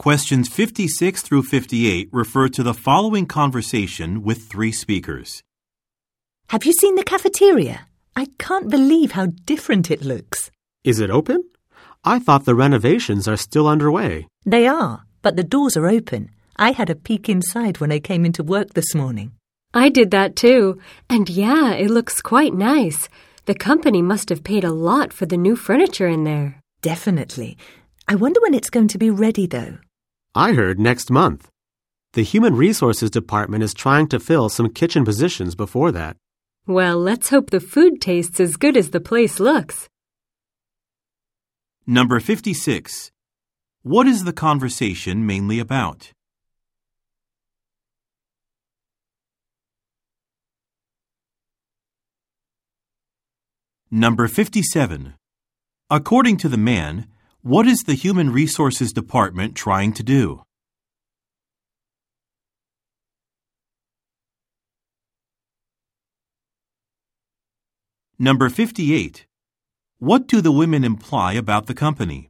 Questions 56 through 58 refer to the following conversation with three speakers. Have you seen the cafeteria? I can't believe how different it looks. Is it open? I thought the renovations are still underway. They are, but the doors are open. I had a peek inside when I came into work this morning. I did that too. And yeah, it looks quite nice. The company must have paid a lot for the new furniture in there. Definitely. I wonder when it's going to be ready, though. I heard next month. The Human Resources Department is trying to fill some kitchen positions before that. Well, let's hope the food tastes as good as the place looks. Number 56. What is the conversation mainly about? Number 57. According to the man, what is the Human Resources Department trying to do? Number 58. What do the women imply about the company?